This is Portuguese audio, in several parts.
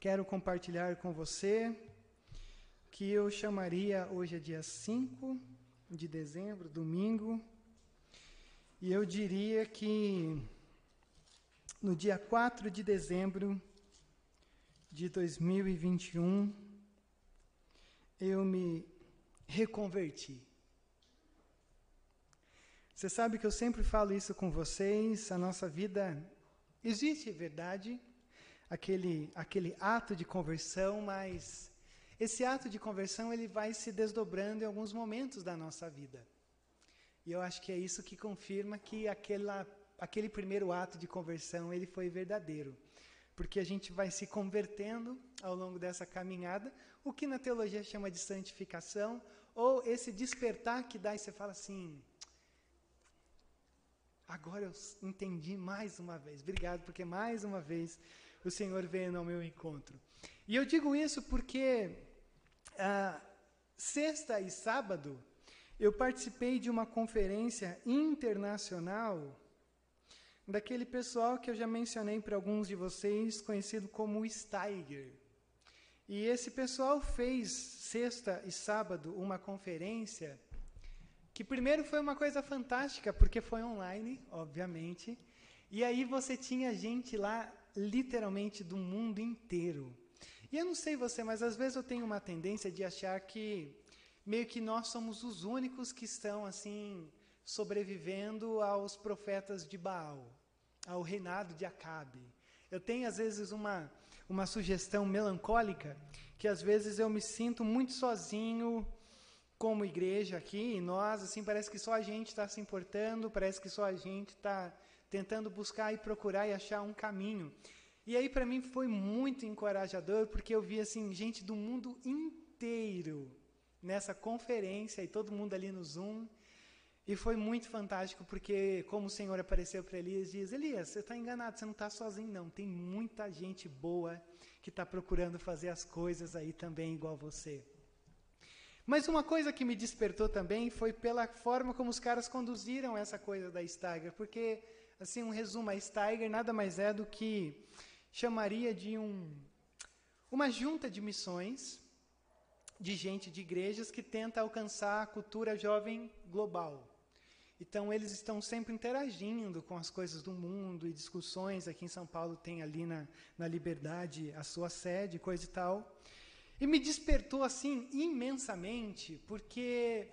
quero compartilhar com você que eu chamaria, hoje é dia 5 de dezembro, domingo, e eu diria que no dia 4 de dezembro de 2021, eu me reconverti. Você sabe que eu sempre falo isso com vocês, a nossa vida existe, verdade, aquele, aquele ato de conversão, mas esse ato de conversão ele vai se desdobrando em alguns momentos da nossa vida. E eu acho que é isso que confirma que aquela, aquele primeiro ato de conversão ele foi verdadeiro. Porque a gente vai se convertendo ao longo dessa caminhada, o que na teologia chama de santificação, ou esse despertar que dá e você fala assim: agora eu entendi mais uma vez. Obrigado, porque mais uma vez o Senhor veio ao meu encontro. E eu digo isso porque ah, sexta e sábado eu participei de uma conferência internacional daquele pessoal que eu já mencionei para alguns de vocês, conhecido como Steiger. E esse pessoal fez sexta e sábado uma conferência que primeiro foi uma coisa fantástica, porque foi online, obviamente, e aí você tinha gente lá literalmente do mundo inteiro. E eu não sei você, mas às vezes eu tenho uma tendência de achar que meio que nós somos os únicos que estão assim sobrevivendo aos profetas de Baal, ao reinado de Acabe. Eu tenho às vezes uma uma sugestão melancólica que às vezes eu me sinto muito sozinho como igreja aqui, e nós, assim, parece que só a gente está se importando, parece que só a gente está tentando buscar e procurar e achar um caminho. E aí, para mim, foi muito encorajador, porque eu vi, assim, gente do mundo inteiro nessa conferência, e todo mundo ali no Zoom, e foi muito fantástico, porque como o Senhor apareceu para Elias, diz, Elias, você está enganado, você não está sozinho, não. Tem muita gente boa que está procurando fazer as coisas aí também igual você. Mas uma coisa que me despertou também foi pela forma como os caras conduziram essa coisa da Steiger, porque, assim, um resumo, a Steiger nada mais é do que chamaria de um, uma junta de missões de gente de igrejas que tenta alcançar a cultura jovem global. Então, eles estão sempre interagindo com as coisas do mundo e discussões. Aqui em São Paulo tem ali na, na Liberdade a sua sede, coisa e tal. E me despertou assim imensamente, porque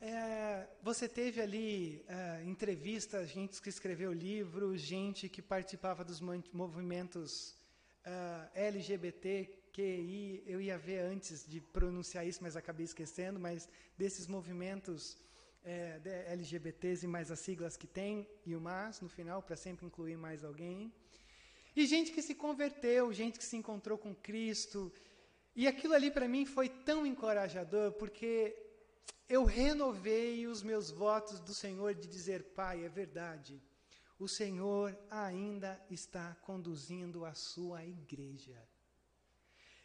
é, você teve ali é, entrevistas, gente que escreveu livros, gente que participava dos movimentos é, LGBTQI, eu ia ver antes de pronunciar isso, mas acabei esquecendo, mas desses movimentos é, LGBTs e mais as siglas que tem, e o MAS no final, para sempre incluir mais alguém. E gente que se converteu, gente que se encontrou com Cristo. E aquilo ali para mim foi tão encorajador, porque eu renovei os meus votos do Senhor de dizer: Pai, é verdade, o Senhor ainda está conduzindo a sua igreja.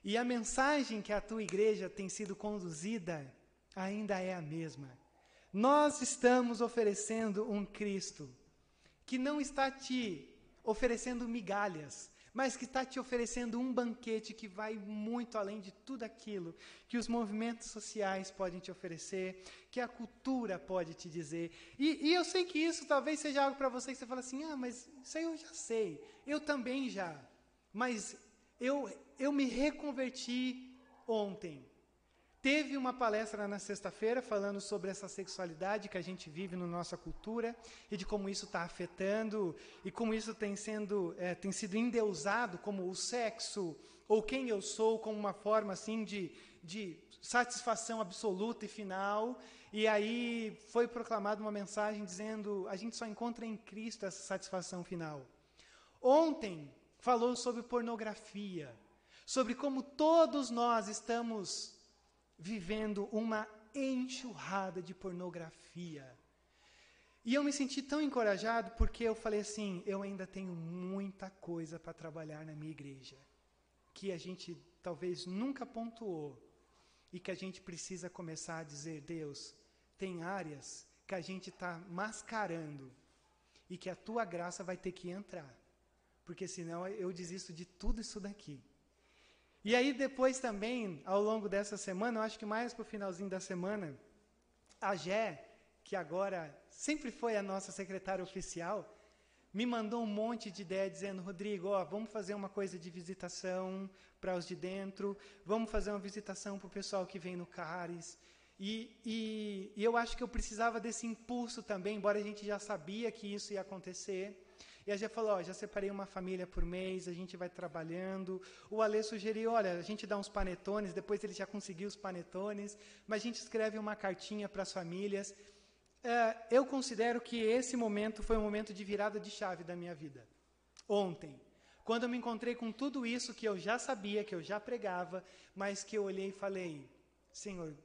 E a mensagem que a tua igreja tem sido conduzida ainda é a mesma. Nós estamos oferecendo um Cristo que não está te oferecendo migalhas, mas que está te oferecendo um banquete que vai muito além de tudo aquilo que os movimentos sociais podem te oferecer, que a cultura pode te dizer. E, e eu sei que isso talvez seja algo para você que você fala assim: ah, mas isso aí eu já sei, eu também já. Mas eu, eu me reconverti ontem. Teve uma palestra na sexta-feira falando sobre essa sexualidade que a gente vive na nossa cultura e de como isso está afetando e como isso tem, sendo, é, tem sido endeusado como o sexo ou quem eu sou como uma forma assim de, de satisfação absoluta e final. E aí foi proclamada uma mensagem dizendo a gente só encontra em Cristo essa satisfação final. Ontem falou sobre pornografia, sobre como todos nós estamos vivendo uma enxurrada de pornografia. E eu me senti tão encorajado porque eu falei assim: eu ainda tenho muita coisa para trabalhar na minha igreja, que a gente talvez nunca pontuou, e que a gente precisa começar a dizer: Deus, tem áreas que a gente está mascarando, e que a tua graça vai ter que entrar, porque senão eu desisto de tudo isso daqui. E aí depois também, ao longo dessa semana, eu acho que mais para o finalzinho da semana, a Gé, que agora sempre foi a nossa secretária oficial, me mandou um monte de ideia dizendo, Rodrigo, ó, vamos fazer uma coisa de visitação para os de dentro, vamos fazer uma visitação para o pessoal que vem no CARES. E, e, e, eu acho que eu precisava desse impulso também, embora a gente já sabia que isso ia acontecer. E a gente falou, já separei uma família por mês, a gente vai trabalhando. O Alê sugeriu, olha, a gente dá uns panetones, depois ele já conseguiu os panetones, mas a gente escreve uma cartinha para as famílias. É, eu considero que esse momento foi um momento de virada de chave da minha vida. Ontem, quando eu me encontrei com tudo isso que eu já sabia, que eu já pregava, mas que eu olhei e falei, Senhor,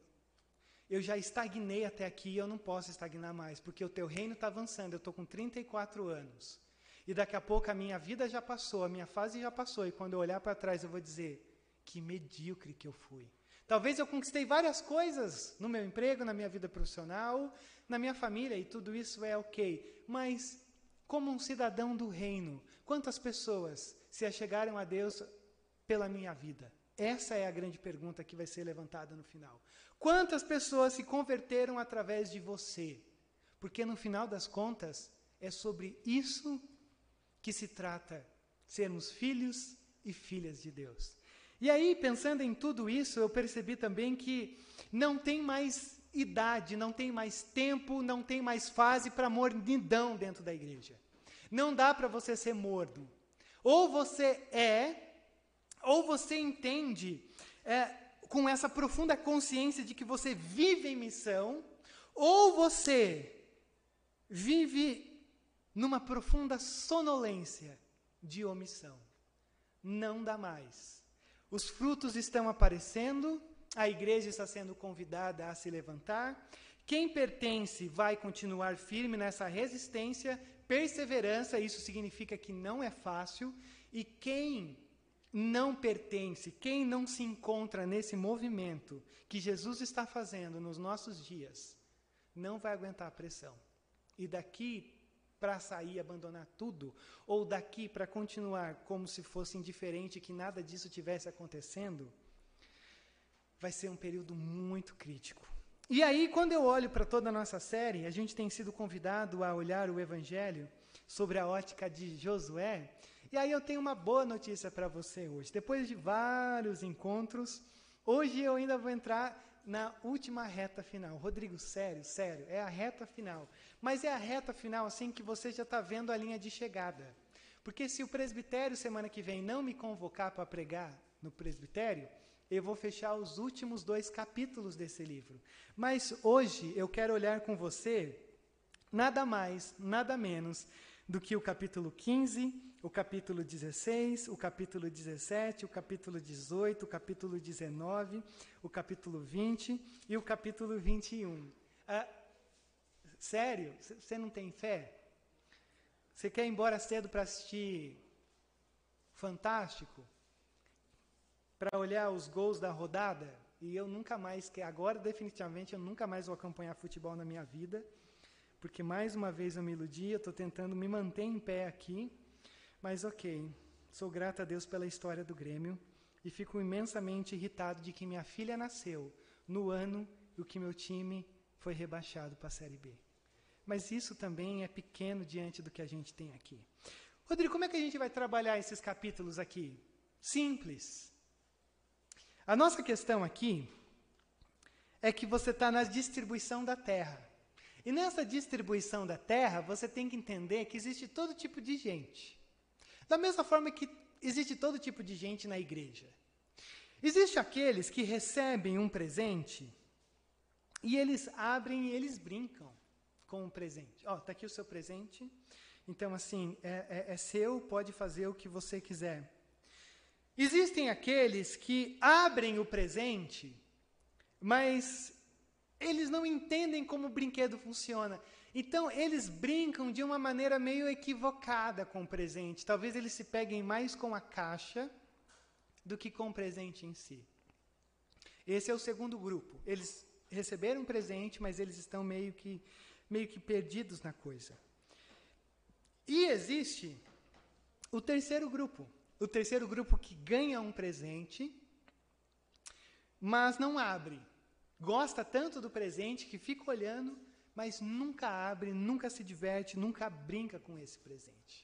eu já estagnei até aqui, eu não posso estagnar mais, porque o teu reino está avançando, eu estou com 34 anos. E daqui a pouco a minha vida já passou, a minha fase já passou, e quando eu olhar para trás eu vou dizer, que medíocre que eu fui. Talvez eu conquistei várias coisas no meu emprego, na minha vida profissional, na minha família, e tudo isso é ok. Mas, como um cidadão do reino, quantas pessoas se achegaram a Deus pela minha vida? Essa é a grande pergunta que vai ser levantada no final. Quantas pessoas se converteram através de você? Porque no final das contas, é sobre isso que se trata sermos filhos e filhas de Deus. E aí, pensando em tudo isso, eu percebi também que não tem mais idade, não tem mais tempo, não tem mais fase para mornidão dentro da igreja. Não dá para você ser morno. Ou você é, ou você entende é, com essa profunda consciência de que você vive em missão, ou você vive numa profunda sonolência de omissão. Não dá mais. Os frutos estão aparecendo, a igreja está sendo convidada a se levantar. Quem pertence vai continuar firme nessa resistência, perseverança, isso significa que não é fácil, e quem não pertence, quem não se encontra nesse movimento que Jesus está fazendo nos nossos dias, não vai aguentar a pressão. E daqui para sair abandonar tudo, ou daqui para continuar como se fosse indiferente que nada disso tivesse acontecendo, vai ser um período muito crítico. E aí, quando eu olho para toda a nossa série, a gente tem sido convidado a olhar o Evangelho sobre a ótica de Josué. E aí eu tenho uma boa notícia para você hoje. Depois de vários encontros, hoje eu ainda vou entrar na última reta final. Rodrigo, sério, sério, é a reta final. Mas é a reta final assim que você já está vendo a linha de chegada. Porque se o presbitério semana que vem não me convocar para pregar no presbitério, eu vou fechar os últimos dois capítulos desse livro. Mas hoje eu quero olhar com você nada mais, nada menos do que o capítulo 15, o capítulo 16, o capítulo 17, o capítulo 18, o capítulo 19, o capítulo 20 e o capítulo 21. Ah, sério? Você não tem fé? Você quer ir embora cedo para assistir Fantástico? para olhar os gols da rodada e eu nunca mais, que agora definitivamente eu nunca mais vou acompanhar futebol na minha vida, porque mais uma vez eu me iludi, eu estou tentando me manter em pé aqui, mas ok, sou grato a Deus pela história do Grêmio e fico imensamente irritado de que minha filha nasceu no ano em que meu time foi rebaixado para a Série B. Mas isso também é pequeno diante do que a gente tem aqui. Rodrigo, como é que a gente vai trabalhar esses capítulos aqui? Simples. A nossa questão aqui é que você está na distribuição da terra. E nessa distribuição da terra, você tem que entender que existe todo tipo de gente. Da mesma forma que existe todo tipo de gente na igreja. Existem aqueles que recebem um presente e eles abrem e eles brincam com o presente. Ó, oh, está aqui o seu presente. Então, assim, é, é, é seu, pode fazer o que você quiser. Existem aqueles que abrem o presente, mas eles não entendem como o brinquedo funciona. Então, eles brincam de uma maneira meio equivocada com o presente. Talvez eles se peguem mais com a caixa do que com o presente em si. Esse é o segundo grupo. Eles receberam um presente, mas eles estão meio que, meio que perdidos na coisa. E existe o terceiro grupo. O terceiro grupo que ganha um presente, mas não abre. Gosta tanto do presente que fica olhando, mas nunca abre, nunca se diverte, nunca brinca com esse presente.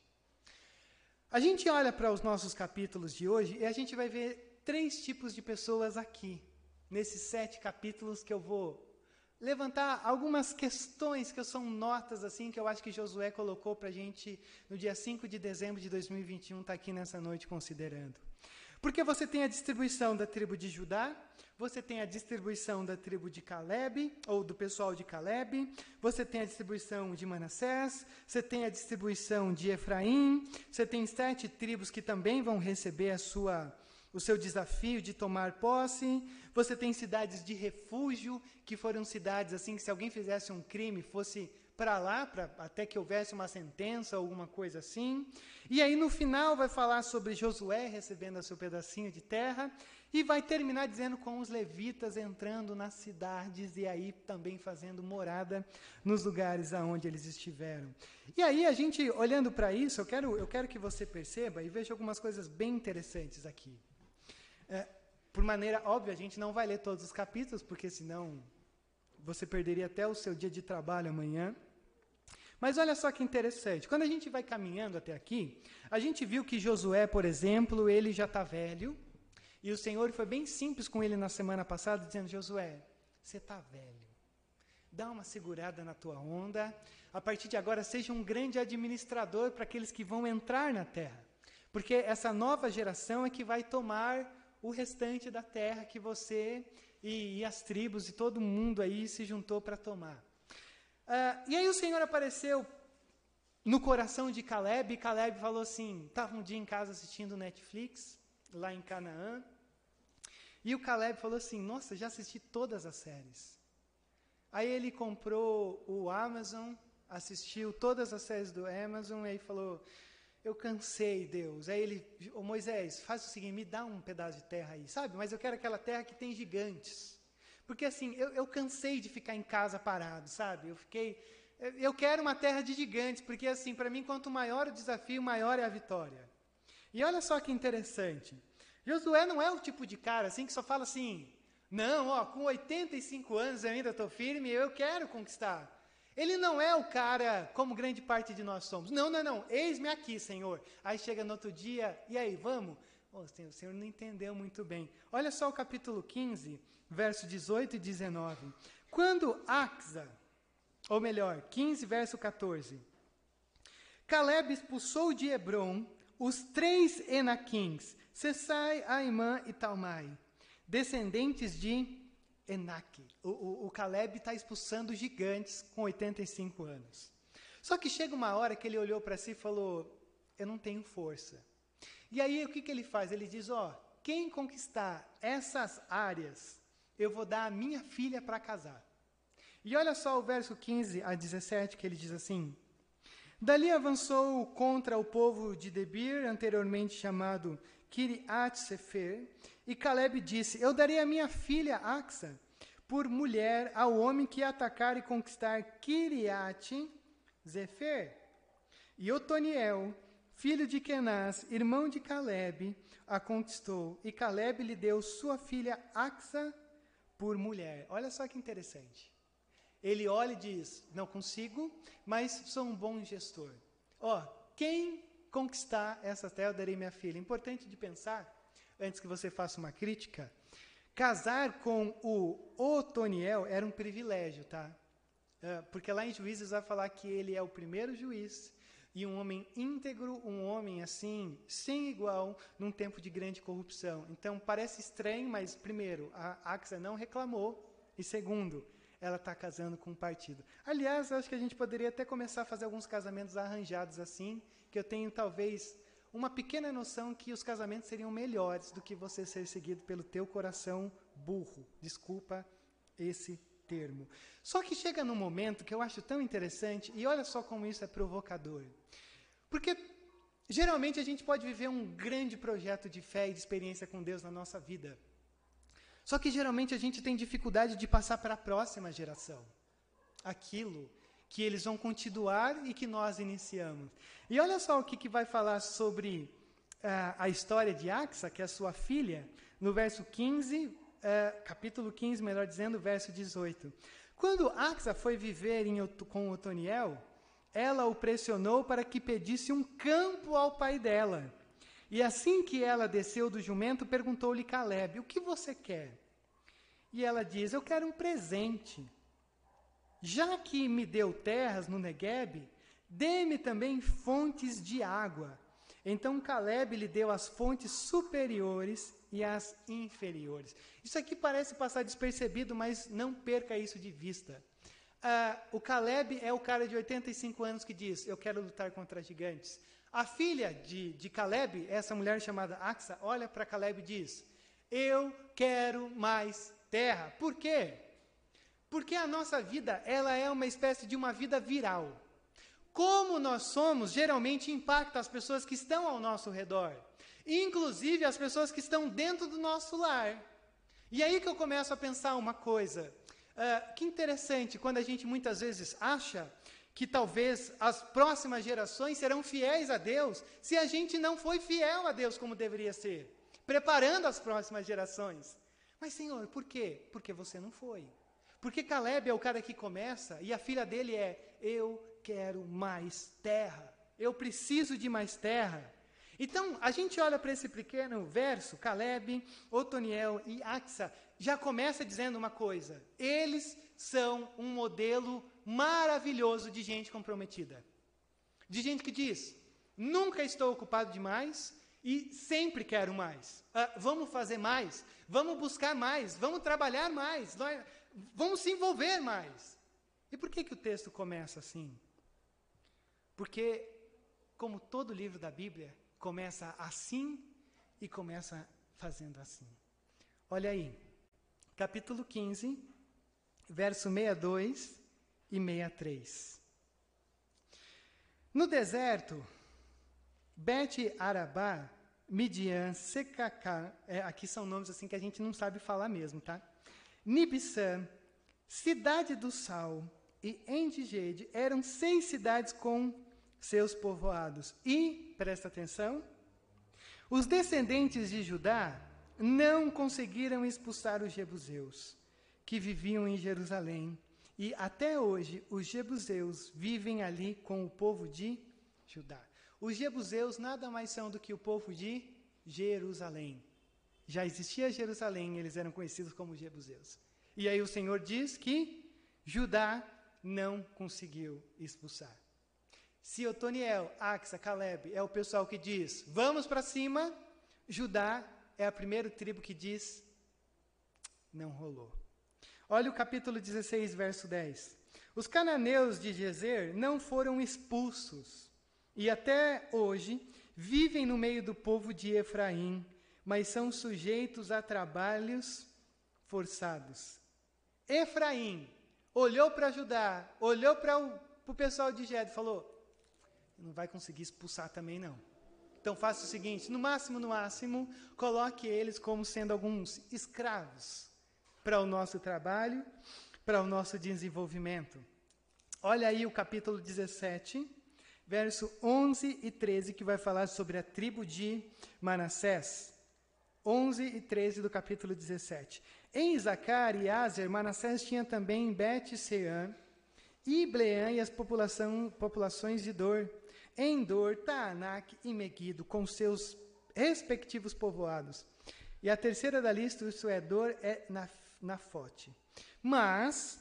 A gente olha para os nossos capítulos de hoje e a gente vai ver três tipos de pessoas aqui, nesses sete capítulos que eu vou levantar algumas questões que são notas assim que eu acho que Josué colocou para a gente no dia 5 de dezembro de 2021, está aqui nessa noite considerando. Porque você tem a distribuição da tribo de Judá, você tem a distribuição da tribo de Caleb, ou do pessoal de Caleb, você tem a distribuição de Manassés, você tem a distribuição de Efraim, você tem sete tribos que também vão receber a sua o seu desafio de tomar posse. Você tem cidades de refúgio, que foram cidades assim que se alguém fizesse um crime fosse para lá, pra, até que houvesse uma sentença alguma coisa assim. E aí no final vai falar sobre Josué recebendo o seu pedacinho de terra e vai terminar dizendo com os levitas entrando nas cidades e aí também fazendo morada nos lugares aonde eles estiveram. E aí a gente olhando para isso, eu quero eu quero que você perceba e veja algumas coisas bem interessantes aqui. É, por maneira óbvia, a gente não vai ler todos os capítulos, porque senão você perderia até o seu dia de trabalho amanhã. Mas olha só que interessante. Quando a gente vai caminhando até aqui, a gente viu que Josué, por exemplo, ele já está velho. E o Senhor foi bem simples com ele na semana passada, dizendo: Josué, você está velho. Dá uma segurada na tua onda. A partir de agora, seja um grande administrador para aqueles que vão entrar na terra. Porque essa nova geração é que vai tomar o restante da terra que você e, e as tribos e todo mundo aí se juntou para tomar. Uh, e aí o Senhor apareceu no coração de Caleb, e Caleb falou assim: estava um dia em casa assistindo Netflix, lá em Canaã, e o Caleb falou assim: Nossa, já assisti todas as séries. Aí ele comprou o Amazon, assistiu todas as séries do Amazon, e aí falou: eu cansei, Deus. Aí ele, ô Moisés, faz o seguinte, me dá um pedaço de terra aí, sabe? Mas eu quero aquela terra que tem gigantes. Porque assim, eu, eu cansei de ficar em casa parado, sabe? Eu fiquei, eu quero uma terra de gigantes, porque assim, para mim, quanto maior o desafio, maior é a vitória. E olha só que interessante. Josué não é o tipo de cara assim que só fala assim: não, ó, com 85 anos eu ainda estou firme, eu quero conquistar. Ele não é o cara como grande parte de nós somos. Não, não, não. Eis-me aqui, Senhor. Aí chega no outro dia, e aí, vamos? Oh, o Senhor não entendeu muito bem. Olha só o capítulo 15, verso 18 e 19. Quando Axa, ou melhor, 15, verso 14. Caleb expulsou de Hebron os três Enaquins, Sessai, Aimã e Talmai, descendentes de Enaque. O, o, o Caleb está expulsando gigantes com 85 anos. Só que chega uma hora que ele olhou para si e falou: Eu não tenho força. E aí o que, que ele faz? Ele diz: Ó, quem conquistar essas áreas, eu vou dar a minha filha para casar. E olha só o verso 15 a 17 que ele diz assim: Dali avançou contra o povo de Debir, anteriormente chamado Kiriat Sefer, e Caleb disse: Eu darei a minha filha Axa por mulher ao homem que atacar e conquistar Kiriat Zefer. E Otoniel, filho de Kenaz, irmão de Caleb, a conquistou, e Caleb lhe deu sua filha Axa por mulher. Olha só que interessante. Ele olha e diz: Não consigo, mas sou um bom gestor. Ó, quem conquistar essa terra, eu darei minha filha. Importante de pensar antes que você faça uma crítica, casar com o Otoniel era um privilégio, tá? É, porque lá em Juízes vai falar que ele é o primeiro juiz e um homem íntegro, um homem assim, sem igual, num tempo de grande corrupção. Então parece estranho, mas primeiro, a Axa não reclamou, e segundo, ela está casando com um partido. Aliás, acho que a gente poderia até começar a fazer alguns casamentos arranjados assim, que eu tenho talvez uma pequena noção que os casamentos seriam melhores do que você ser seguido pelo teu coração burro. Desculpa esse termo. Só que chega num momento que eu acho tão interessante, e olha só como isso é provocador. Porque geralmente a gente pode viver um grande projeto de fé e de experiência com Deus na nossa vida. Só que geralmente a gente tem dificuldade de passar para a próxima geração aquilo que eles vão continuar e que nós iniciamos. E olha só o que, que vai falar sobre uh, a história de Axa, que é a sua filha, no verso 15, uh, capítulo 15, melhor dizendo, verso 18. Quando Axa foi viver em, com Otoniel, ela o pressionou para que pedisse um campo ao pai dela. E assim que ela desceu do jumento, perguntou-lhe Caleb: O que você quer? E ela diz: Eu quero um presente. Já que me deu terras no Negueb, dê-me também fontes de água. Então Caleb lhe deu as fontes superiores e as inferiores. Isso aqui parece passar despercebido, mas não perca isso de vista. Uh, o Caleb é o cara de 85 anos que diz: Eu quero lutar contra gigantes. A filha de, de Caleb, essa mulher chamada Axa, olha para Caleb e diz: Eu quero mais terra. Por quê? Porque a nossa vida ela é uma espécie de uma vida viral. Como nós somos, geralmente impacta as pessoas que estão ao nosso redor, inclusive as pessoas que estão dentro do nosso lar. E aí que eu começo a pensar uma coisa. Uh, que interessante, quando a gente muitas vezes acha que talvez as próximas gerações serão fiéis a Deus, se a gente não foi fiel a Deus como deveria ser, preparando as próximas gerações. Mas, Senhor, por quê? Porque você não foi. Porque Caleb é o cara que começa e a filha dele é: Eu quero mais terra, eu preciso de mais terra. Então, a gente olha para esse pequeno verso, Caleb, Otoniel e Axa, já começa dizendo uma coisa: eles são um modelo maravilhoso de gente comprometida. De gente que diz: nunca estou ocupado demais e sempre quero mais. Uh, vamos fazer mais, vamos buscar mais, vamos trabalhar mais, nós, vamos se envolver mais. E por que, que o texto começa assim? Porque, como todo livro da Bíblia, começa assim e começa fazendo assim. Olha aí, capítulo 15, verso 62 e 63. No deserto, Bet Arabá, Midian, Secacá, é, aqui são nomes assim que a gente não sabe falar mesmo, tá? Nibissã, Cidade do Sal e Endigede eram seis cidades com seus povoados. E, presta atenção, os descendentes de Judá não conseguiram expulsar os jebuseus, que viviam em Jerusalém. E até hoje os jebuseus vivem ali com o povo de Judá. Os jebuseus nada mais são do que o povo de Jerusalém. Já existia Jerusalém, eles eram conhecidos como jebuseus. E aí o Senhor diz que Judá não conseguiu expulsar. Se Otoniel, Axa, Caleb é o pessoal que diz, vamos para cima, Judá é a primeira tribo que diz: não rolou. Olha o capítulo 16, verso 10. Os cananeus de Gezer não foram expulsos e até hoje vivem no meio do povo de Efraim, mas são sujeitos a trabalhos forçados. Efraim olhou para Judá, olhou para o pessoal de Ged e falou: não vai conseguir expulsar também não. Então faça o seguinte: no máximo, no máximo, coloque eles como sendo alguns escravos para o nosso trabalho, para o nosso desenvolvimento. Olha aí o capítulo 17, verso 11 e 13, que vai falar sobre a tribo de Manassés. 11 e 13 do capítulo 17. Em Isacar e Azer, Manassés tinha também Bet-Sean, Ibleã e as populações de Dor, Endor, Taanak e Meguido, com seus respectivos povoados. E a terceira da lista, isso é Dor, é Nafote. Mas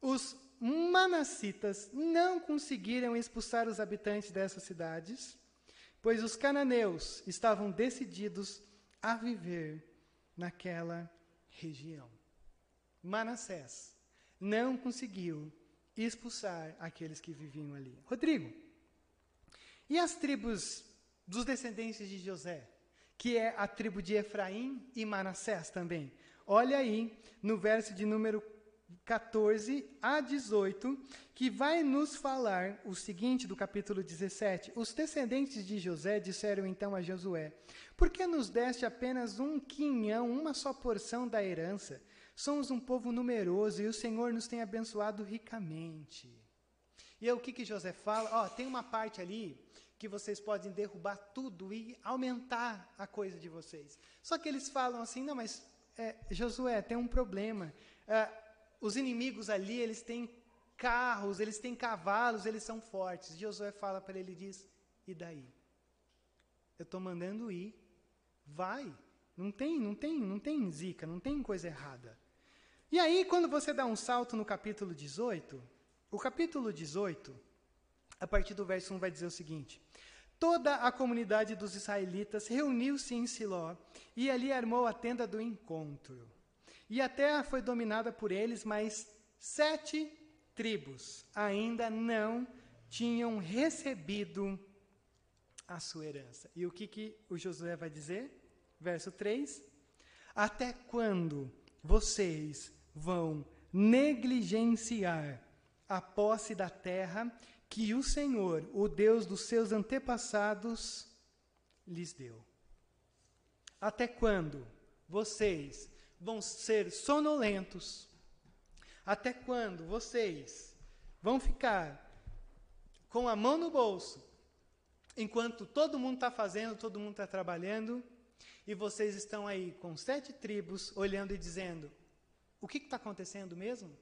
os manassitas não conseguiram expulsar os habitantes dessas cidades, pois os cananeus estavam decididos a viver naquela região. Manassés não conseguiu expulsar aqueles que viviam ali. Rodrigo, e as tribos dos descendentes de José, que é a tribo de Efraim e Manassés também. Olha aí no verso de número 14 a 18, que vai nos falar o seguinte do capítulo 17. Os descendentes de José disseram então a Josué: Por que nos deste apenas um quinhão, uma só porção da herança? Somos um povo numeroso e o Senhor nos tem abençoado ricamente. E aí o que, que José fala? Ó, tem uma parte ali que vocês podem derrubar tudo e aumentar a coisa de vocês. Só que eles falam assim, não, mas é, Josué, tem um problema. É, os inimigos ali, eles têm carros, eles têm cavalos, eles são fortes. Josué fala para ele, diz, e daí? Eu estou mandando ir, vai. Não tem, não tem, não tem zica, não tem coisa errada. E aí, quando você dá um salto no capítulo 18, o capítulo 18, a partir do verso 1 vai dizer o seguinte: Toda a comunidade dos israelitas reuniu-se em Siló e ali armou a tenda do encontro. E a terra foi dominada por eles, mas sete tribos ainda não tinham recebido a sua herança. E o que, que o Josué vai dizer? Verso 3: Até quando vocês vão negligenciar a posse da terra que o Senhor, o Deus dos seus antepassados, lhes deu. Até quando vocês vão ser sonolentos? Até quando vocês vão ficar com a mão no bolso, enquanto todo mundo está fazendo, todo mundo está trabalhando, e vocês estão aí com sete tribos olhando e dizendo: o que está acontecendo mesmo?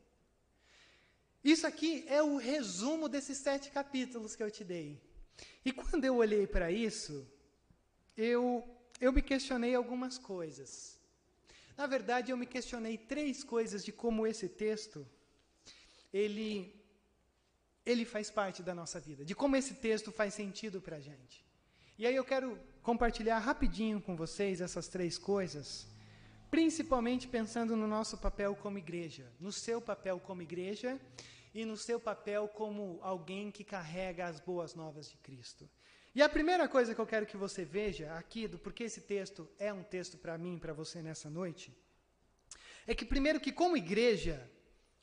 Isso aqui é o resumo desses sete capítulos que eu te dei. E quando eu olhei para isso, eu, eu me questionei algumas coisas. Na verdade, eu me questionei três coisas de como esse texto ele, ele faz parte da nossa vida, de como esse texto faz sentido para a gente. E aí eu quero compartilhar rapidinho com vocês essas três coisas, principalmente pensando no nosso papel como igreja, no seu papel como igreja e no seu papel como alguém que carrega as boas novas de Cristo. E a primeira coisa que eu quero que você veja aqui, do porquê esse texto é um texto para mim, para você nessa noite, é que primeiro que como igreja,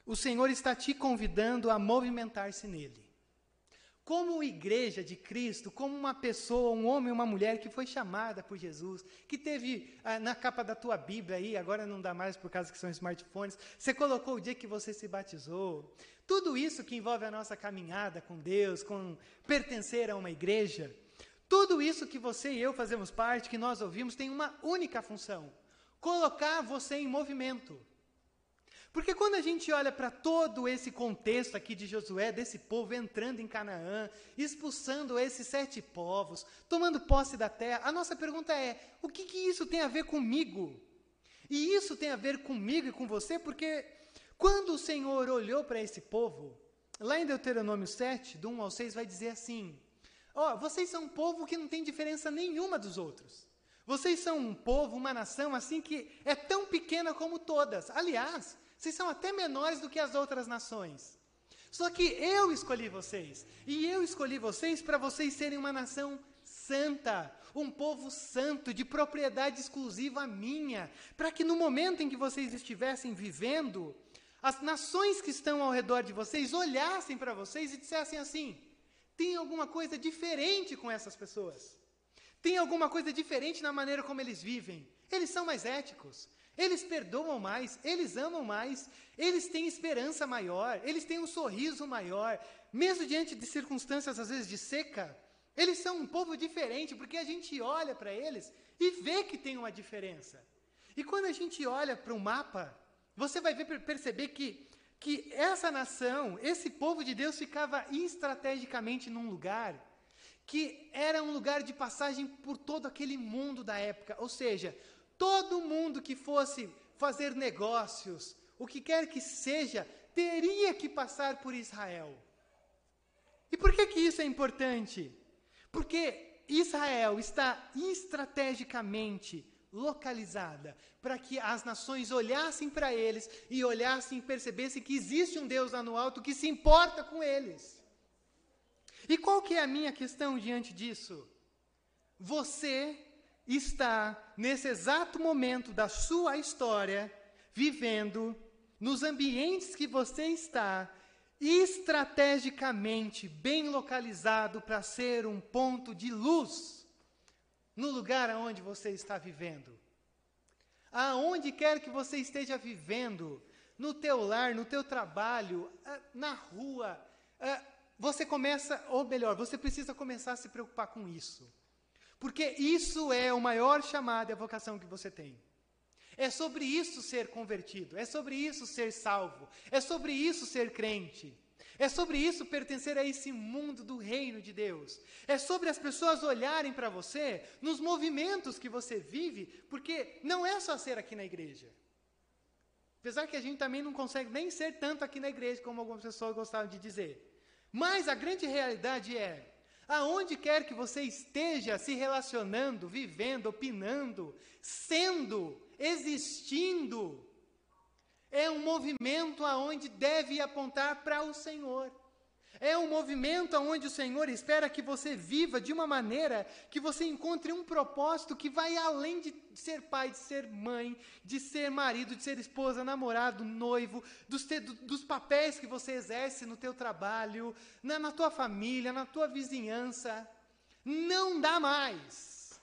o Senhor está te convidando a movimentar-se nele. Como igreja de Cristo, como uma pessoa, um homem, uma mulher que foi chamada por Jesus, que teve ah, na capa da tua Bíblia aí, agora não dá mais por causa que são smartphones, você colocou o dia que você se batizou. Tudo isso que envolve a nossa caminhada com Deus, com pertencer a uma igreja, tudo isso que você e eu fazemos parte, que nós ouvimos, tem uma única função: colocar você em movimento. Porque quando a gente olha para todo esse contexto aqui de Josué, desse povo entrando em Canaã, expulsando esses sete povos, tomando posse da terra, a nossa pergunta é: o que, que isso tem a ver comigo? E isso tem a ver comigo e com você, porque quando o Senhor olhou para esse povo, lá em Deuteronômio 7, do 1 ao 6, vai dizer assim: Ó, oh, vocês são um povo que não tem diferença nenhuma dos outros. Vocês são um povo, uma nação assim que é tão pequena como todas. Aliás, vocês são até menores do que as outras nações. Só que eu escolhi vocês. E eu escolhi vocês para vocês serem uma nação santa, um povo santo, de propriedade exclusiva minha, para que no momento em que vocês estivessem vivendo, as nações que estão ao redor de vocês olhassem para vocês e dissessem assim: tem alguma coisa diferente com essas pessoas. Tem alguma coisa diferente na maneira como eles vivem. Eles são mais éticos. Eles perdoam mais, eles amam mais, eles têm esperança maior, eles têm um sorriso maior, mesmo diante de circunstâncias às vezes de seca. Eles são um povo diferente, porque a gente olha para eles e vê que tem uma diferença. E quando a gente olha para o mapa, você vai ver, perceber que, que essa nação, esse povo de Deus, ficava estrategicamente num lugar que era um lugar de passagem por todo aquele mundo da época. Ou seja, Todo mundo que fosse fazer negócios, o que quer que seja, teria que passar por Israel. E por que, que isso é importante? Porque Israel está estrategicamente localizada para que as nações olhassem para eles e olhassem e percebessem que existe um Deus lá no alto que se importa com eles. E qual que é a minha questão diante disso? Você está, nesse exato momento da sua história, vivendo nos ambientes que você está, estrategicamente bem localizado para ser um ponto de luz no lugar aonde você está vivendo. Aonde quer que você esteja vivendo, no teu lar, no teu trabalho, ah, na rua, ah, você começa, ou melhor, você precisa começar a se preocupar com isso. Porque isso é o maior chamado e a vocação que você tem. É sobre isso ser convertido, é sobre isso ser salvo, é sobre isso ser crente. É sobre isso pertencer a esse mundo do reino de Deus. É sobre as pessoas olharem para você nos movimentos que você vive, porque não é só ser aqui na igreja. Apesar que a gente também não consegue nem ser tanto aqui na igreja, como algumas pessoas gostavam de dizer. Mas a grande realidade é: aonde quer que você esteja se relacionando, vivendo, opinando, sendo, existindo, é um movimento aonde deve apontar para o Senhor. É um movimento onde o Senhor espera que você viva de uma maneira que você encontre um propósito que vai além de ser pai, de ser mãe, de ser marido, de ser esposa, namorado, noivo, dos, te, dos papéis que você exerce no teu trabalho, na, na tua família, na tua vizinhança. Não dá mais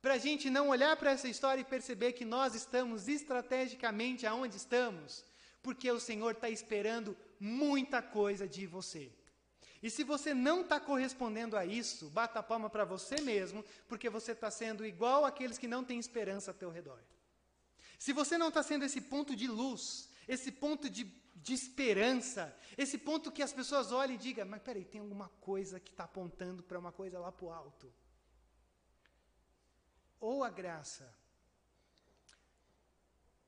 para a gente não olhar para essa história e perceber que nós estamos estrategicamente aonde estamos, porque o Senhor está esperando muita coisa de você. E se você não está correspondendo a isso, bata a palma para você mesmo, porque você está sendo igual aqueles que não têm esperança ao teu redor. Se você não está sendo esse ponto de luz, esse ponto de, de esperança, esse ponto que as pessoas olhem e digam, mas peraí, tem alguma coisa que está apontando para uma coisa lá para o alto. Ou a graça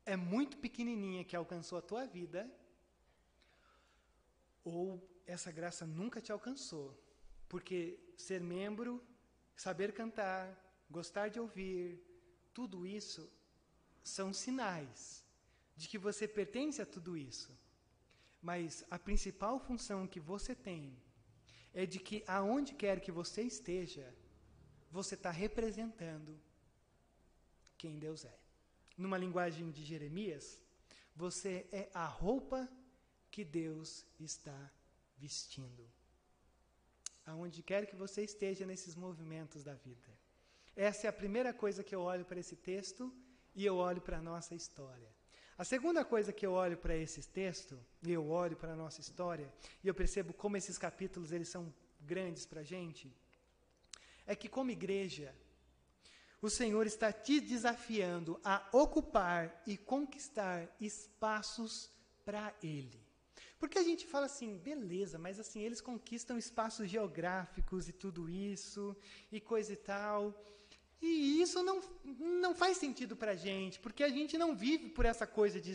é muito pequenininha que alcançou a tua vida, ou essa graça nunca te alcançou. Porque ser membro, saber cantar, gostar de ouvir, tudo isso são sinais de que você pertence a tudo isso. Mas a principal função que você tem é de que aonde quer que você esteja, você está representando quem Deus é. Numa linguagem de Jeremias, você é a roupa que Deus está vestindo. Aonde quer que você esteja nesses movimentos da vida. Essa é a primeira coisa que eu olho para esse texto e eu olho para a nossa história. A segunda coisa que eu olho para esse texto, e eu olho para a nossa história, e eu percebo como esses capítulos eles são grandes para a gente, é que como igreja, o Senhor está te desafiando a ocupar e conquistar espaços para Ele. Porque a gente fala assim, beleza, mas assim, eles conquistam espaços geográficos e tudo isso, e coisa e tal. E isso não, não faz sentido para a gente, porque a gente não vive por essa coisa de,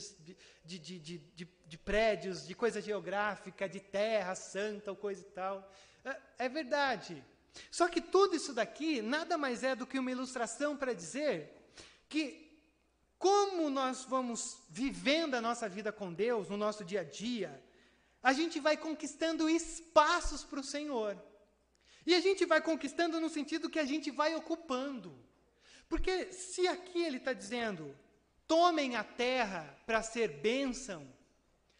de, de, de, de prédios, de coisa geográfica, de terra santa ou coisa e tal. É, é verdade. Só que tudo isso daqui nada mais é do que uma ilustração para dizer que como nós vamos vivendo a nossa vida com Deus no nosso dia a dia, a gente vai conquistando espaços para o Senhor. E a gente vai conquistando no sentido que a gente vai ocupando. Porque se aqui ele está dizendo, tomem a terra para ser bênção,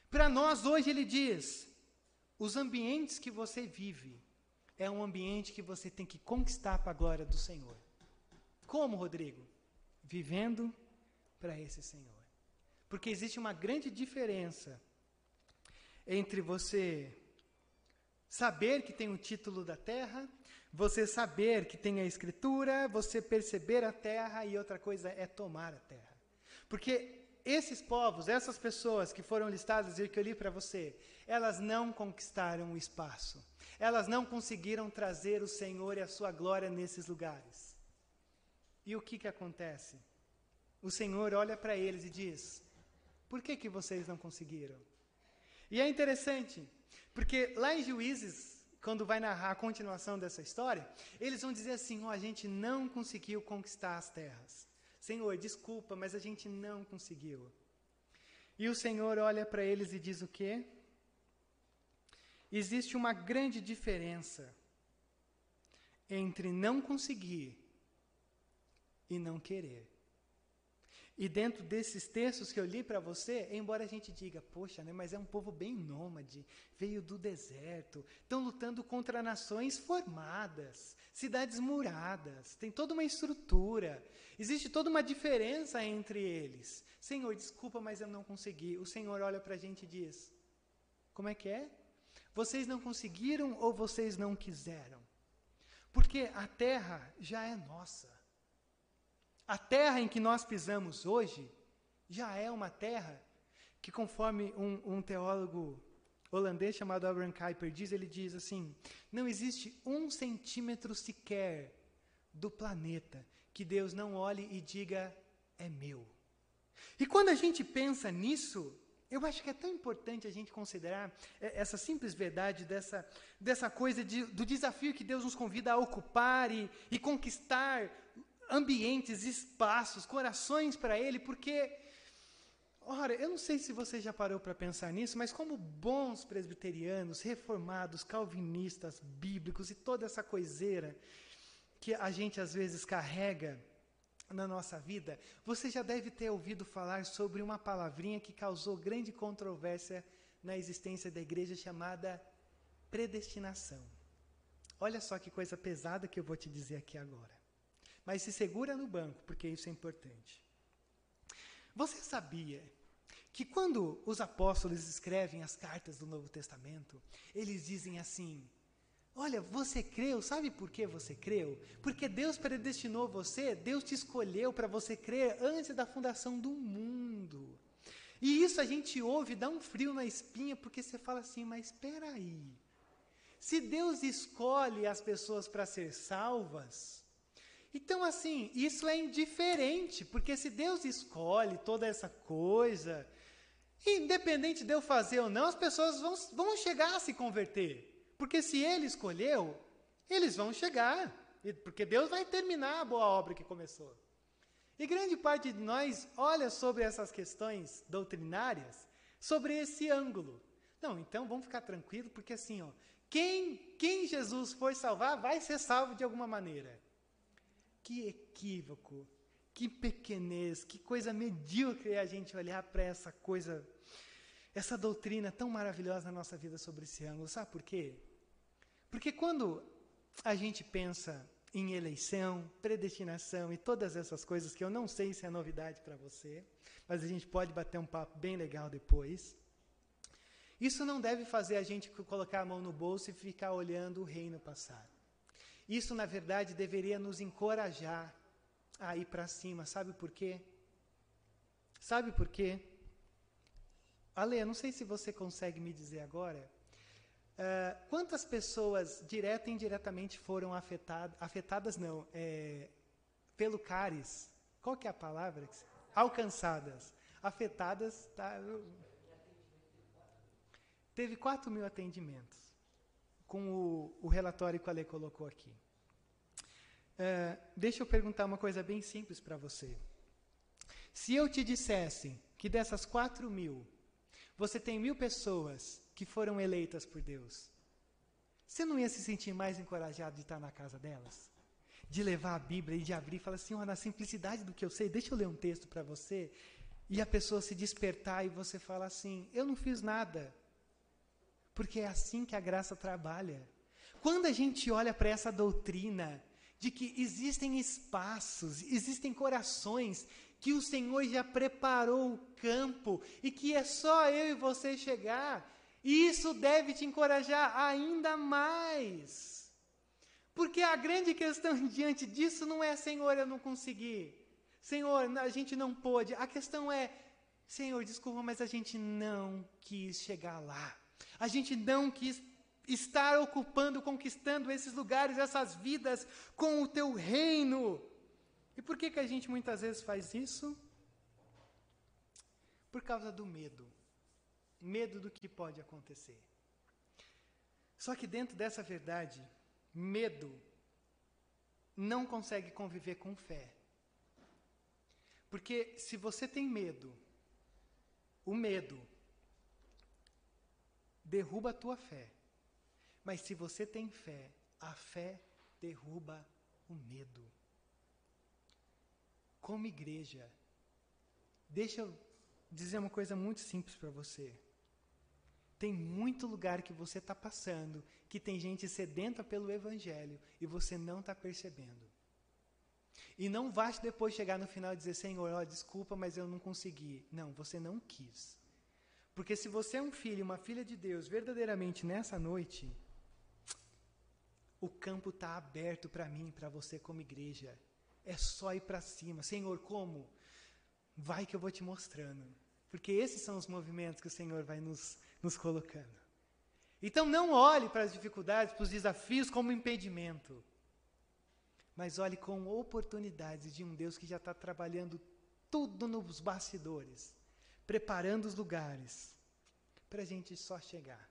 para nós hoje ele diz, os ambientes que você vive é um ambiente que você tem que conquistar para a glória do Senhor. Como, Rodrigo? Vivendo para esse Senhor. Porque existe uma grande diferença entre você saber que tem o título da terra, você saber que tem a escritura, você perceber a terra e outra coisa é tomar a terra. Porque esses povos, essas pessoas que foram listadas e que eu li para você, elas não conquistaram o espaço. Elas não conseguiram trazer o Senhor e a sua glória nesses lugares. E o que que acontece? O Senhor olha para eles e diz: Por que que vocês não conseguiram? E é interessante, porque lá em Juízes, quando vai narrar a continuação dessa história, eles vão dizer assim: oh, a gente não conseguiu conquistar as terras. Senhor, desculpa, mas a gente não conseguiu. E o Senhor olha para eles e diz o quê? Existe uma grande diferença entre não conseguir e não querer. E dentro desses textos que eu li para você, embora a gente diga, poxa, né, mas é um povo bem nômade, veio do deserto, estão lutando contra nações formadas, cidades muradas, tem toda uma estrutura, existe toda uma diferença entre eles. Senhor, desculpa, mas eu não consegui. O Senhor olha para a gente e diz: Como é que é? Vocês não conseguiram ou vocês não quiseram? Porque a terra já é nossa. A terra em que nós pisamos hoje já é uma terra que, conforme um, um teólogo holandês chamado Abraham Kuyper diz, ele diz assim: não existe um centímetro sequer do planeta que Deus não olhe e diga é meu. E quando a gente pensa nisso, eu acho que é tão importante a gente considerar é, essa simples verdade dessa, dessa coisa de, do desafio que Deus nos convida a ocupar e, e conquistar ambientes, espaços, corações para Ele, porque, ora, eu não sei se você já parou para pensar nisso, mas como bons presbiterianos, reformados, calvinistas, bíblicos e toda essa coiseira que a gente às vezes carrega, na nossa vida, você já deve ter ouvido falar sobre uma palavrinha que causou grande controvérsia na existência da igreja chamada predestinação. Olha só que coisa pesada que eu vou te dizer aqui agora. Mas se segura no banco, porque isso é importante. Você sabia que quando os apóstolos escrevem as cartas do Novo Testamento, eles dizem assim: Olha, você creu, sabe por que você creu? Porque Deus predestinou você, Deus te escolheu para você crer antes da fundação do mundo. E isso a gente ouve, dá um frio na espinha, porque você fala assim, mas espera aí. Se Deus escolhe as pessoas para ser salvas, então assim, isso é indiferente, porque se Deus escolhe toda essa coisa, independente de eu fazer ou não, as pessoas vão, vão chegar a se converter. Porque se ele escolheu, eles vão chegar. Porque Deus vai terminar a boa obra que começou. E grande parte de nós olha sobre essas questões doutrinárias sobre esse ângulo. Não, então vamos ficar tranquilo, porque assim, ó, quem, quem Jesus for salvar vai ser salvo de alguma maneira. Que equívoco, que pequenez, que coisa medíocre é a gente olhar para essa coisa, essa doutrina tão maravilhosa na nossa vida sobre esse ângulo. Sabe por quê? Porque quando a gente pensa em eleição, predestinação e todas essas coisas que eu não sei se é novidade para você, mas a gente pode bater um papo bem legal depois. Isso não deve fazer a gente colocar a mão no bolso e ficar olhando o reino passar. Isso, na verdade, deveria nos encorajar a ir para cima. Sabe por quê? Sabe por quê? Ale, não sei se você consegue me dizer agora, Uh, quantas pessoas, direta e indiretamente, foram afetadas, afetadas não, é, pelo cáries? Qual que é a palavra? Alcançadas. Afetadas, tá, teve 4 mil atendimentos, com o, o relatório que o Ale colocou aqui. Uh, deixa eu perguntar uma coisa bem simples para você. Se eu te dissesse que dessas 4 mil, você tem mil pessoas que foram eleitas por Deus, você não ia se sentir mais encorajado de estar na casa delas? De levar a Bíblia e de abrir e falar assim: oh, na simplicidade do que eu sei, deixa eu ler um texto para você. E a pessoa se despertar e você fala assim: eu não fiz nada. Porque é assim que a graça trabalha. Quando a gente olha para essa doutrina de que existem espaços, existem corações que o Senhor já preparou o campo e que é só eu e você chegar isso deve te encorajar ainda mais. Porque a grande questão diante disso não é, Senhor, eu não consegui. Senhor, a gente não pôde. A questão é, Senhor, desculpa, mas a gente não quis chegar lá. A gente não quis estar ocupando, conquistando esses lugares, essas vidas com o teu reino. E por que, que a gente muitas vezes faz isso? Por causa do medo medo do que pode acontecer. Só que dentro dessa verdade, medo não consegue conviver com fé. Porque se você tem medo, o medo derruba a tua fé. Mas se você tem fé, a fé derruba o medo. Como igreja, deixa eu dizer uma coisa muito simples para você. Tem muito lugar que você está passando, que tem gente sedenta pelo Evangelho e você não está percebendo. E não vai depois chegar no final e dizer, Senhor, ó, desculpa, mas eu não consegui. Não, você não quis. Porque se você é um filho, uma filha de Deus, verdadeiramente nessa noite, o campo está aberto para mim, para você como igreja. É só ir para cima. Senhor, como? Vai que eu vou te mostrando. Porque esses são os movimentos que o Senhor vai nos, nos colocando. Então não olhe para as dificuldades, para os desafios como impedimento. Mas olhe com oportunidades de um Deus que já está trabalhando tudo nos bastidores preparando os lugares para a gente só chegar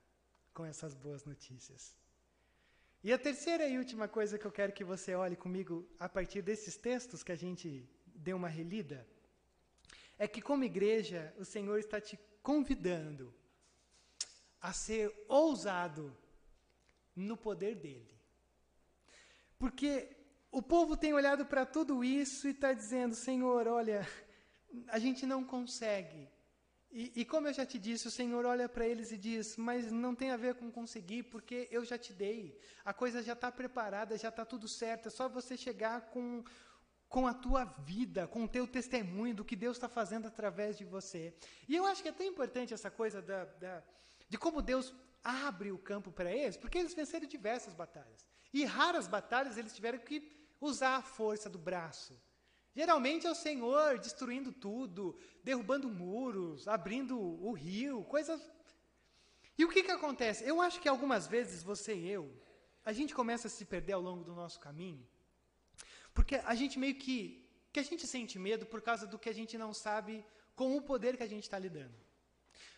com essas boas notícias. E a terceira e última coisa que eu quero que você olhe comigo a partir desses textos que a gente deu uma relida é que, como igreja, o Senhor está te convidando a ser ousado no poder dele. Porque o povo tem olhado para tudo isso e está dizendo: Senhor, olha, a gente não consegue e, e, como eu já te disse, o Senhor olha para eles e diz: Mas não tem a ver com conseguir, porque eu já te dei. A coisa já está preparada, já está tudo certo. É só você chegar com, com a tua vida, com o teu testemunho do que Deus está fazendo através de você. E eu acho que é tão importante essa coisa da, da de como Deus abre o campo para eles, porque eles venceram diversas batalhas. E raras batalhas eles tiveram que usar a força do braço. Geralmente é o Senhor destruindo tudo, derrubando muros, abrindo o rio, coisas. E o que, que acontece? Eu acho que algumas vezes você e eu, a gente começa a se perder ao longo do nosso caminho, porque a gente meio que. que a gente sente medo por causa do que a gente não sabe com o poder que a gente está lidando.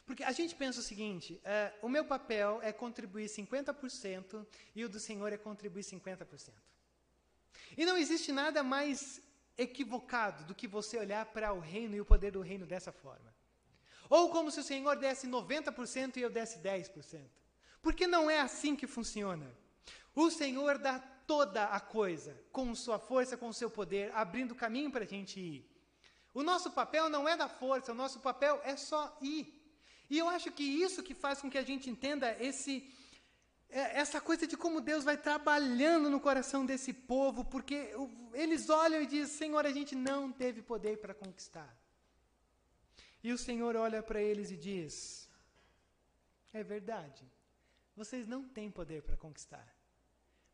Porque a gente pensa o seguinte: é, o meu papel é contribuir 50% e o do Senhor é contribuir 50%. E não existe nada mais equivocado do que você olhar para o reino e o poder do reino dessa forma. Ou como se o Senhor desse 90% e eu desse 10%. Porque não é assim que funciona. O Senhor dá toda a coisa, com sua força, com seu poder, abrindo caminho para a gente ir. O nosso papel não é da força, o nosso papel é só ir. E eu acho que isso que faz com que a gente entenda esse essa coisa de como Deus vai trabalhando no coração desse povo, porque eles olham e dizem: Senhor, a gente não teve poder para conquistar. E o Senhor olha para eles e diz: É verdade, vocês não têm poder para conquistar.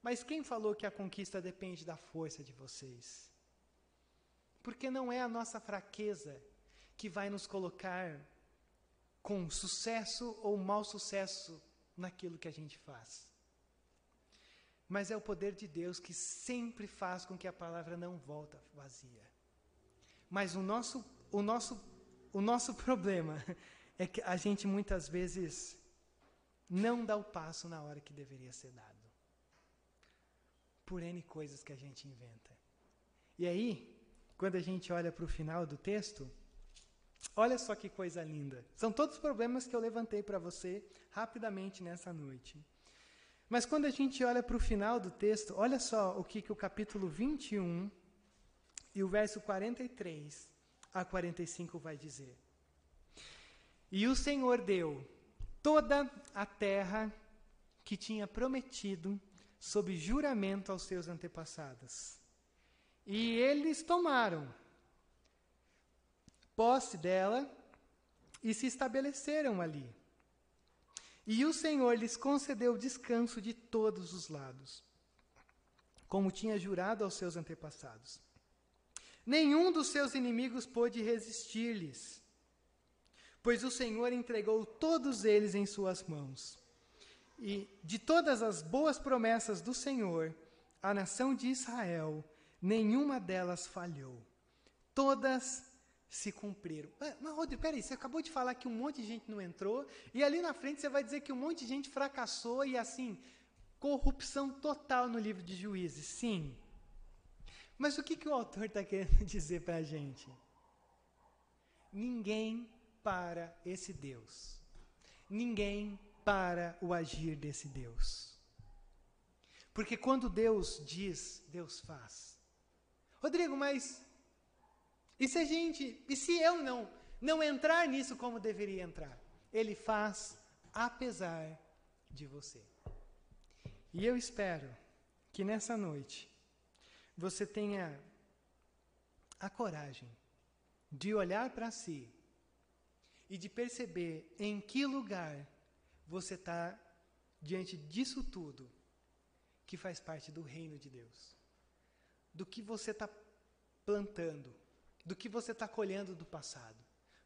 Mas quem falou que a conquista depende da força de vocês? Porque não é a nossa fraqueza que vai nos colocar com sucesso ou mau sucesso naquilo que a gente faz. Mas é o poder de Deus que sempre faz com que a palavra não volta vazia. Mas o nosso, o nosso, o nosso problema é que a gente muitas vezes não dá o passo na hora que deveria ser dado. Por N coisas que a gente inventa. E aí, quando a gente olha para o final do texto, Olha só que coisa linda. São todos os problemas que eu levantei para você rapidamente nessa noite. Mas quando a gente olha para o final do texto, olha só o que, que o capítulo 21 e o verso 43 a 45 vai dizer. E o Senhor deu toda a terra que tinha prometido sob juramento aos seus antepassados. E eles tomaram posse dela e se estabeleceram ali. E o Senhor lhes concedeu descanso de todos os lados, como tinha jurado aos seus antepassados. Nenhum dos seus inimigos pôde resistir-lhes, pois o Senhor entregou todos eles em suas mãos. E de todas as boas promessas do Senhor, a nação de Israel, nenhuma delas falhou. Todas se cumpriram. Mas, Rodrigo, peraí, você acabou de falar que um monte de gente não entrou, e ali na frente você vai dizer que um monte de gente fracassou e assim, corrupção total no livro de juízes. Sim. Mas o que, que o autor está querendo dizer para a gente? Ninguém para esse Deus. Ninguém para o agir desse Deus. Porque quando Deus diz, Deus faz. Rodrigo, mas e se a gente, e se eu não não entrar nisso como deveria entrar? Ele faz apesar de você. E eu espero que nessa noite você tenha a coragem de olhar para si e de perceber em que lugar você está diante disso tudo que faz parte do reino de Deus. Do que você está plantando, do que você está colhendo do passado,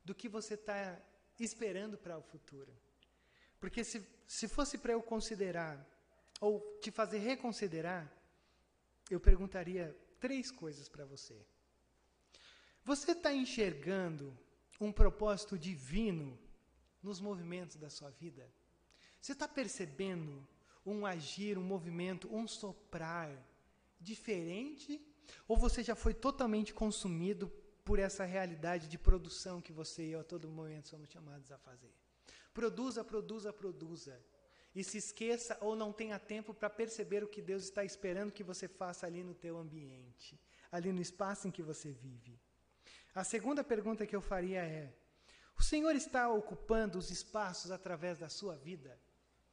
do que você está esperando para o futuro. Porque se, se fosse para eu considerar, ou te fazer reconsiderar, eu perguntaria três coisas para você. Você está enxergando um propósito divino nos movimentos da sua vida? Você está percebendo um agir, um movimento, um soprar diferente? Ou você já foi totalmente consumido por essa realidade de produção que você e eu a todo momento somos chamados a fazer? Produza, produza, produza. E se esqueça ou não tenha tempo para perceber o que Deus está esperando que você faça ali no teu ambiente, ali no espaço em que você vive. A segunda pergunta que eu faria é: o Senhor está ocupando os espaços através da sua vida?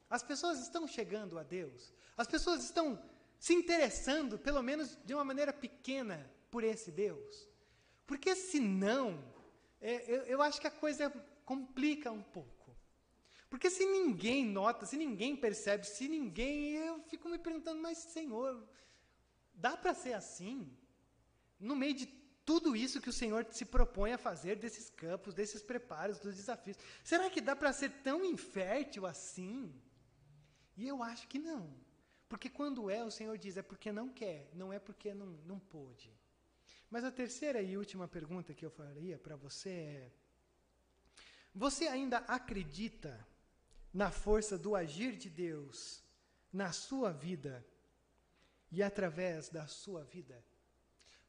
As pessoas estão chegando a Deus? As pessoas estão se interessando, pelo menos de uma maneira pequena, por esse Deus? Porque senão, é, eu, eu acho que a coisa complica um pouco. Porque se ninguém nota, se ninguém percebe, se ninguém. Eu fico me perguntando, mas Senhor, dá para ser assim? No meio de tudo isso que o Senhor se propõe a fazer desses campos, desses preparos, dos desafios. Será que dá para ser tão infértil assim? E eu acho que não. Porque quando é, o Senhor diz, é porque não quer, não é porque não, não pôde. Mas a terceira e última pergunta que eu faria para você é: Você ainda acredita na força do agir de Deus na sua vida e através da sua vida?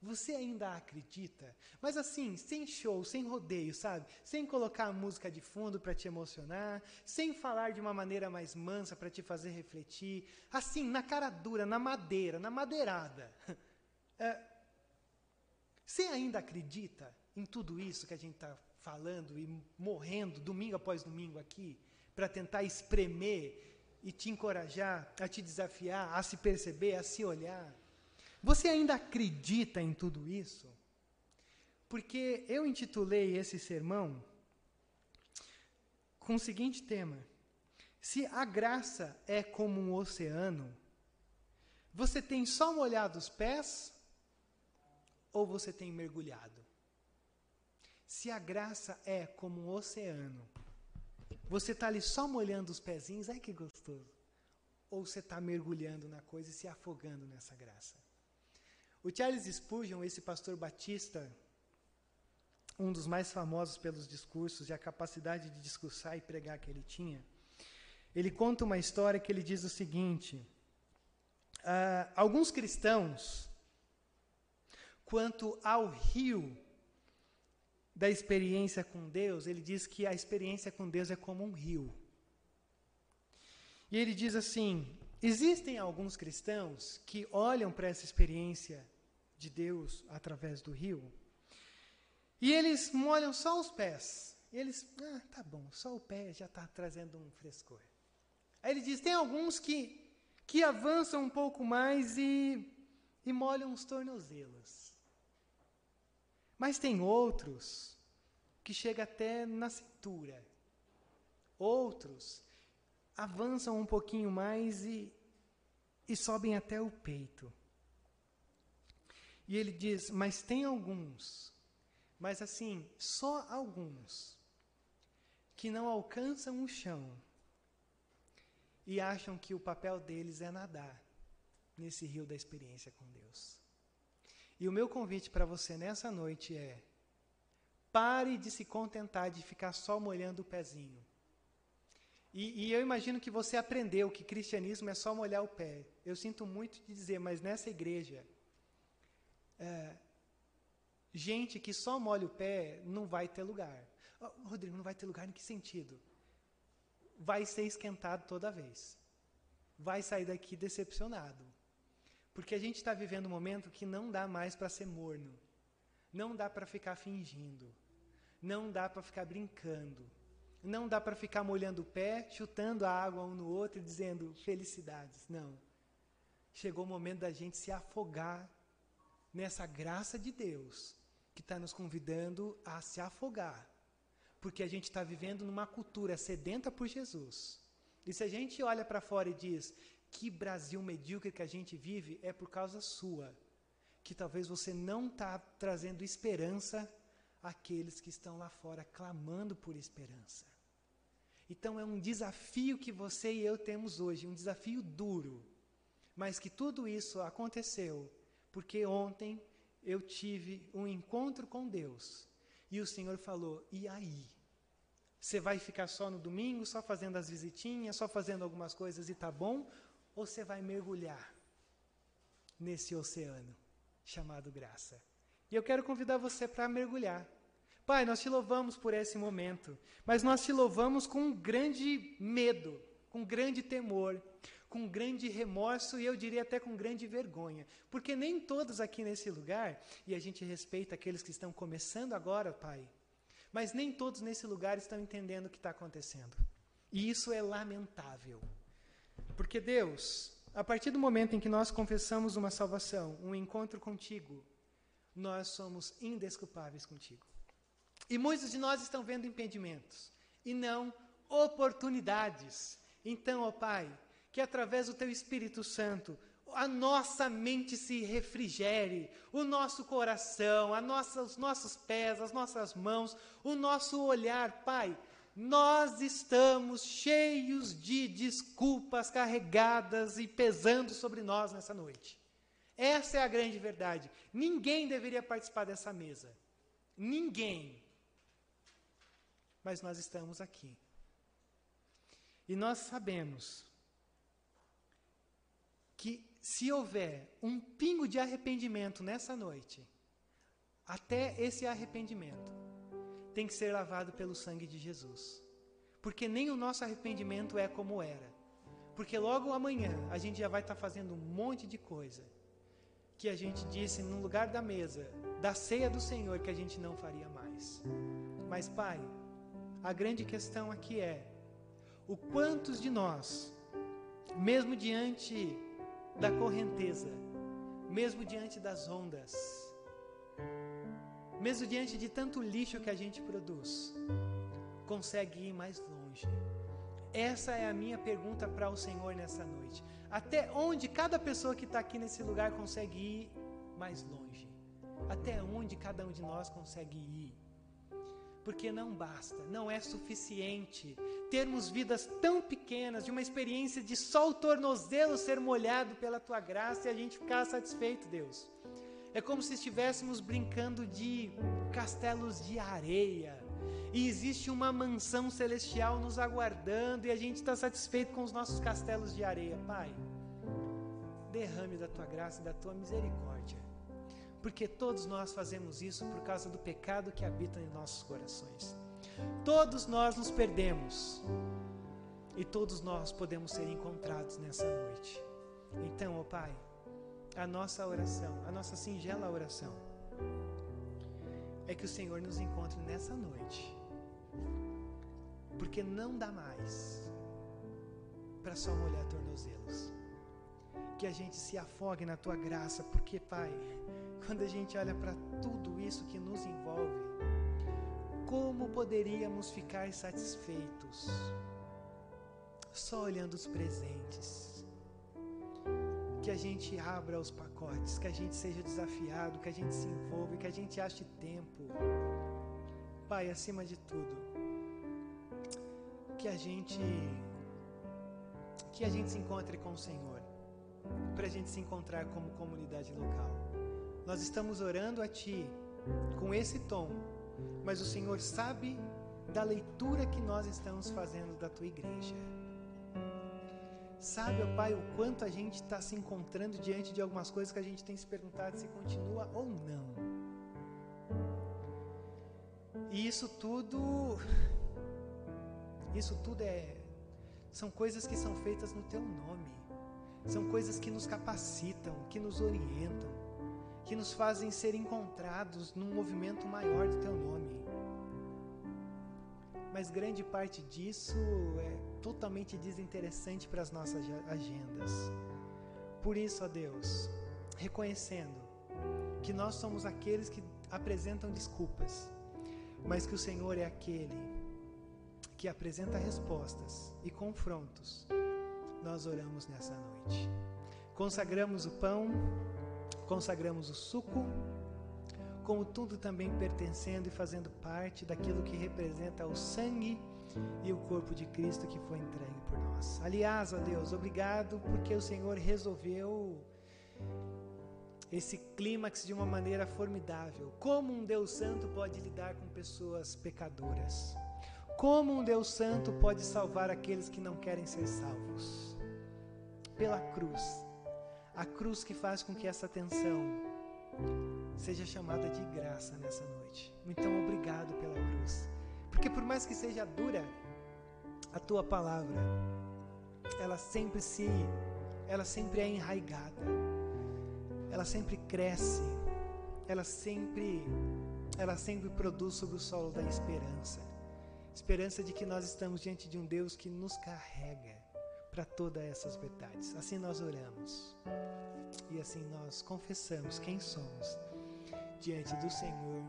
Você ainda acredita? Mas assim, sem show, sem rodeio, sabe? Sem colocar a música de fundo para te emocionar, sem falar de uma maneira mais mansa para te fazer refletir, assim, na cara dura, na madeira, na madeirada. É, você ainda acredita em tudo isso que a gente está falando e morrendo domingo após domingo aqui, para tentar espremer e te encorajar, a te desafiar, a se perceber, a se olhar? Você ainda acredita em tudo isso? Porque eu intitulei esse sermão com o seguinte tema: Se a graça é como um oceano, você tem só molhado os pés ou você tem mergulhado? Se a graça é como um oceano, você está ali só molhando os pezinhos, ai que gostoso. Ou você está mergulhando na coisa e se afogando nessa graça? O Charles Spurgeon, esse pastor batista, um dos mais famosos pelos discursos e a capacidade de discursar e pregar que ele tinha, ele conta uma história que ele diz o seguinte: uh, alguns cristãos, quanto ao rio da experiência com Deus, ele diz que a experiência com Deus é como um rio. E ele diz assim: Existem alguns cristãos que olham para essa experiência de Deus através do rio e eles molham só os pés. E eles, ah, tá bom, só o pé já está trazendo um frescor. Aí ele diz: tem alguns que, que avançam um pouco mais e, e molham os tornozelos. Mas tem outros que chega até na cintura. Outros avançam um pouquinho mais e, e sobem até o peito. E ele diz: Mas tem alguns, mas assim, só alguns, que não alcançam o chão e acham que o papel deles é nadar nesse rio da experiência com Deus. E o meu convite para você nessa noite é: pare de se contentar de ficar só molhando o pezinho e, e, eu imagino que você aprendeu que cristianismo é só molhar o pé. Eu sinto muito de dizer, mas nessa igreja, é, gente que só molha o pé não vai ter lugar. Oh, Rodrigo, não vai ter lugar em que sentido? Vai ser esquentado toda vez. Vai sair daqui decepcionado. Porque a gente está vivendo um momento que não dá mais para ser morno. Não dá para ficar fingindo. Não dá para ficar brincando não dá para ficar molhando o pé, chutando a água um no outro e dizendo felicidades. Não. Chegou o momento da gente se afogar nessa graça de Deus que está nos convidando a se afogar porque a gente está vivendo numa cultura sedenta por Jesus. E se a gente olha para fora e diz que Brasil medíocre que a gente vive, é por causa sua. Que talvez você não está trazendo esperança àqueles que estão lá fora clamando por esperança. Então é um desafio que você e eu temos hoje, um desafio duro. Mas que tudo isso aconteceu porque ontem eu tive um encontro com Deus e o Senhor falou: e aí? Você vai ficar só no domingo, só fazendo as visitinhas, só fazendo algumas coisas e tá bom? Ou você vai mergulhar nesse oceano chamado graça? E eu quero convidar você para mergulhar. Pai, nós te louvamos por esse momento, mas nós te louvamos com um grande medo, com um grande temor, com grande remorso e eu diria até com grande vergonha, porque nem todos aqui nesse lugar, e a gente respeita aqueles que estão começando agora, Pai, mas nem todos nesse lugar estão entendendo o que está acontecendo. E isso é lamentável. Porque Deus, a partir do momento em que nós confessamos uma salvação, um encontro contigo, nós somos indesculpáveis contigo. E muitos de nós estão vendo impedimentos e não oportunidades. Então, ó Pai, que através do teu Espírito Santo a nossa mente se refrigere, o nosso coração, nossa, os nossos pés, as nossas mãos, o nosso olhar, Pai. Nós estamos cheios de desculpas carregadas e pesando sobre nós nessa noite. Essa é a grande verdade. Ninguém deveria participar dessa mesa. Ninguém. Mas nós estamos aqui. E nós sabemos que se houver um pingo de arrependimento nessa noite, até esse arrependimento tem que ser lavado pelo sangue de Jesus. Porque nem o nosso arrependimento é como era. Porque logo amanhã a gente já vai estar tá fazendo um monte de coisa que a gente disse no lugar da mesa, da ceia do Senhor, que a gente não faria mais. Mas, Pai, a grande questão aqui é: o quantos de nós, mesmo diante da correnteza, mesmo diante das ondas, mesmo diante de tanto lixo que a gente produz, consegue ir mais longe? Essa é a minha pergunta para o Senhor nessa noite. Até onde cada pessoa que está aqui nesse lugar consegue ir mais longe? Até onde cada um de nós consegue ir? porque não basta, não é suficiente termos vidas tão pequenas, de uma experiência de só o tornozelo ser molhado pela tua graça e a gente ficar satisfeito, Deus. É como se estivéssemos brincando de castelos de areia. E existe uma mansão celestial nos aguardando e a gente está satisfeito com os nossos castelos de areia. Pai, derrame da tua graça e da tua misericórdia porque todos nós fazemos isso por causa do pecado que habita em nossos corações. Todos nós nos perdemos e todos nós podemos ser encontrados nessa noite. Então, ó oh Pai, a nossa oração, a nossa singela oração, é que o Senhor nos encontre nessa noite, porque não dá mais para só molhar tornozelos. Que a gente se afogue na tua graça, porque, Pai, quando a gente olha para tudo isso que nos envolve, como poderíamos ficar satisfeitos só olhando os presentes? Que a gente abra os pacotes, que a gente seja desafiado, que a gente se envolva, que a gente ache tempo. Pai, acima de tudo, que a gente que a gente se encontre com o Senhor, para a gente se encontrar como comunidade local. Nós estamos orando a Ti com esse tom, mas o Senhor sabe da leitura que nós estamos fazendo da Tua igreja. Sabe, ó Pai, o quanto a gente está se encontrando diante de algumas coisas que a gente tem se perguntado se continua ou não. E isso tudo, isso tudo é, são coisas que são feitas no Teu nome, são coisas que nos capacitam, que nos orientam que nos fazem ser encontrados num movimento maior do teu nome. Mas grande parte disso é totalmente desinteressante para as nossas agendas. Por isso, ó Deus, reconhecendo que nós somos aqueles que apresentam desculpas, mas que o Senhor é aquele que apresenta respostas e confrontos. Nós oramos nessa noite. Consagramos o pão, consagramos o suco, como tudo também pertencendo e fazendo parte daquilo que representa o sangue e o corpo de Cristo que foi entregue por nós. Aliás, ó Deus, obrigado porque o Senhor resolveu esse clímax de uma maneira formidável. Como um Deus Santo pode lidar com pessoas pecadoras? Como um Deus Santo pode salvar aqueles que não querem ser salvos? Pela cruz. A cruz que faz com que essa tensão seja chamada de graça nessa noite. Então, obrigado pela cruz. Porque por mais que seja dura a tua palavra, ela sempre se ela sempre é enraigada. Ela sempre cresce. Ela sempre ela sempre produz sobre o solo da esperança. Esperança de que nós estamos diante de um Deus que nos carrega para todas essas verdades. Assim nós oramos. E assim nós confessamos quem somos diante do Senhor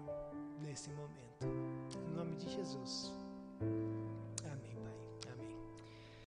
nesse momento. Em nome de Jesus.